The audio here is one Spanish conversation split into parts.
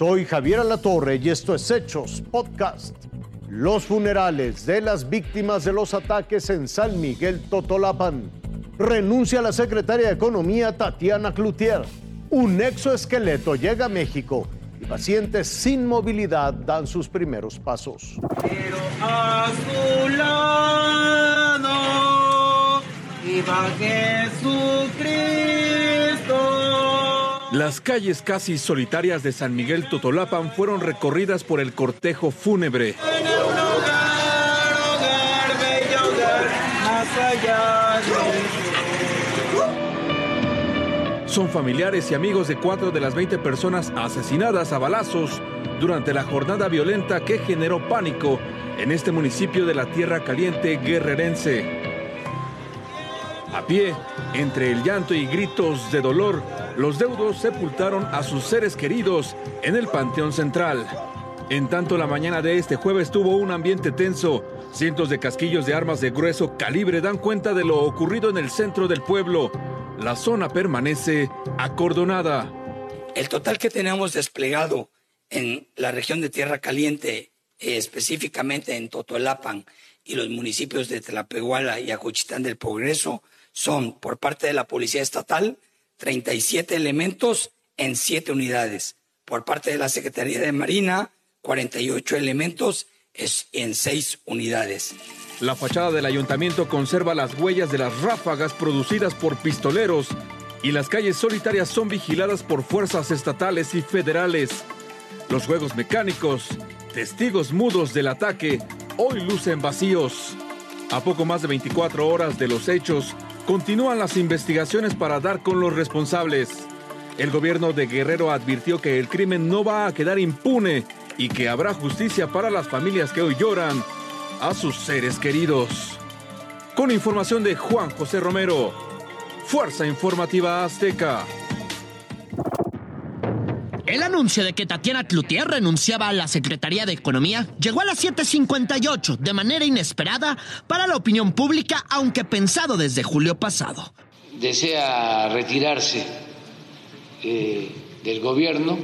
Soy Javier Alatorre y esto es Hechos Podcast. Los funerales de las víctimas de los ataques en San Miguel Totolapan. Renuncia la secretaria de Economía Tatiana Cloutier. Un exoesqueleto llega a México y pacientes sin movilidad dan sus primeros pasos. Pero a su lado Jesucristo. Las calles casi solitarias de San Miguel Totolapan fueron recorridas por el cortejo fúnebre. Son familiares y amigos de cuatro de las 20 personas asesinadas a balazos durante la jornada violenta que generó pánico en este municipio de la Tierra Caliente guerrerense. A pie, entre el llanto y gritos de dolor, los deudos sepultaron a sus seres queridos en el Panteón Central. En tanto, la mañana de este jueves tuvo un ambiente tenso. Cientos de casquillos de armas de grueso calibre dan cuenta de lo ocurrido en el centro del pueblo. La zona permanece acordonada. El total que tenemos desplegado en la región de Tierra Caliente, eh, específicamente en Totolapan y los municipios de Tlapehuala y Ajuchitán del Progreso, son por parte de la Policía Estatal 37 elementos en 7 unidades. Por parte de la Secretaría de Marina, 48 elementos en 6 unidades. La fachada del ayuntamiento conserva las huellas de las ráfagas producidas por pistoleros y las calles solitarias son vigiladas por fuerzas estatales y federales. Los juegos mecánicos, testigos mudos del ataque, hoy lucen vacíos. A poco más de 24 horas de los hechos, continúan las investigaciones para dar con los responsables. El gobierno de Guerrero advirtió que el crimen no va a quedar impune y que habrá justicia para las familias que hoy lloran a sus seres queridos. Con información de Juan José Romero, Fuerza Informativa Azteca. El anuncio de que Tatiana Cloutier renunciaba a la Secretaría de Economía llegó a las 7.58 de manera inesperada para la opinión pública, aunque pensado desde julio pasado. desea retirarse eh, del gobierno,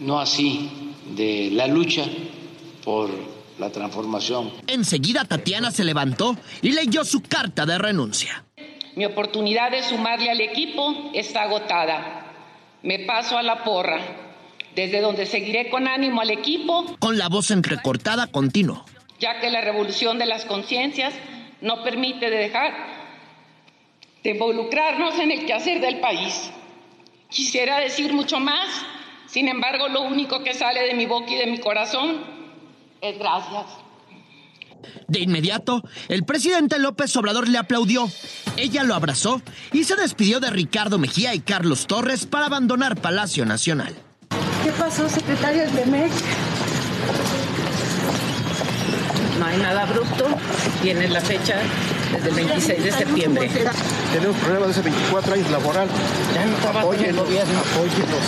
no así de la lucha por la transformación. Enseguida Tatiana se levantó y leyó su carta de renuncia. Mi oportunidad de sumarle al equipo está agotada. Me paso a la porra, desde donde seguiré con ánimo al equipo, Con la voz entrecortada continuó. ya que la revolución de las conciencias no permite de dejar de involucrarnos en el quehacer del país. Quisiera decir mucho más, sin embargo, lo único que sale de mi boca y de mi corazón es gracias. De inmediato, el presidente López Obrador le aplaudió. Ella lo abrazó y se despidió de Ricardo Mejía y Carlos Torres para abandonar Palacio Nacional. ¿Qué pasó, secretario del TEMEC? No hay nada abrupto. Tiene la fecha desde el 26 de septiembre. Tenemos problemas de hace 24 años laboral. Ya no trabajo en el gobierno. Apóyenos.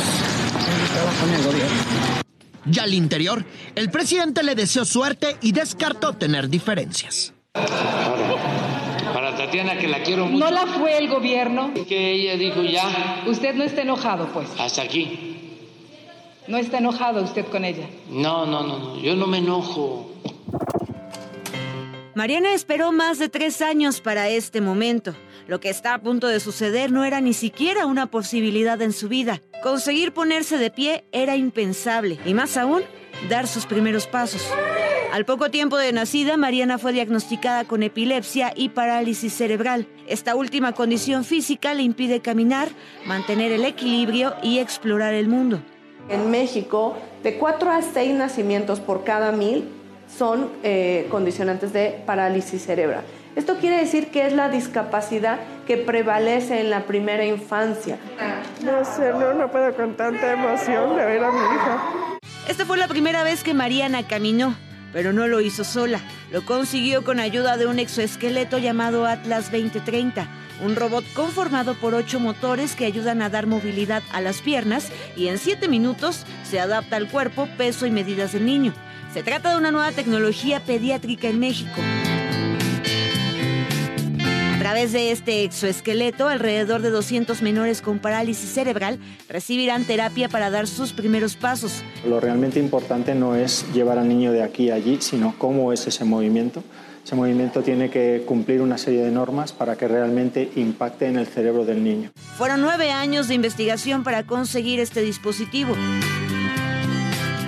Ya no trabajo en el gobierno. Ya al interior, el presidente le deseó suerte y descartó tener diferencias. Para, para Tatiana, que la quiero mucho, No la fue el gobierno. que ella dijo ya, Usted no está enojado, pues. hasta aquí. No está enojado usted con ella. No, no, no, no, yo no me enojo. Mariana esperó más de tres años para este momento. Lo que está a punto de suceder no era ni siquiera una posibilidad en su vida. Conseguir ponerse de pie era impensable y más aún, dar sus primeros pasos. Al poco tiempo de nacida, Mariana fue diagnosticada con epilepsia y parálisis cerebral. Esta última condición física le impide caminar, mantener el equilibrio y explorar el mundo. En México, de 4 a 6 nacimientos por cada mil son eh, condicionantes de parálisis cerebral. Esto quiere decir que es la discapacidad que prevalece en la primera infancia. No sé, no, no puedo con tanta emoción de ver a mi hija. Esta fue la primera vez que Mariana caminó, pero no lo hizo sola. Lo consiguió con ayuda de un exoesqueleto llamado Atlas 2030, un robot conformado por ocho motores que ayudan a dar movilidad a las piernas y en siete minutos se adapta al cuerpo, peso y medidas del niño. Se trata de una nueva tecnología pediátrica en México. A través de este exoesqueleto, alrededor de 200 menores con parálisis cerebral recibirán terapia para dar sus primeros pasos. Lo realmente importante no es llevar al niño de aquí a allí, sino cómo es ese movimiento. Ese movimiento tiene que cumplir una serie de normas para que realmente impacte en el cerebro del niño. Fueron nueve años de investigación para conseguir este dispositivo.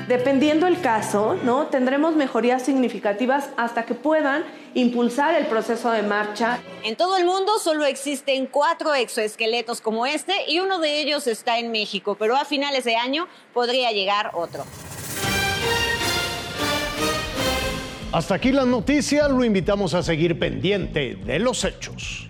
Dependiendo el caso, ¿no? tendremos mejorías significativas hasta que puedan impulsar el proceso de marcha. En todo el mundo solo existen cuatro exoesqueletos como este y uno de ellos está en México, pero a finales de año podría llegar otro. Hasta aquí las noticias, lo invitamos a seguir pendiente de los hechos.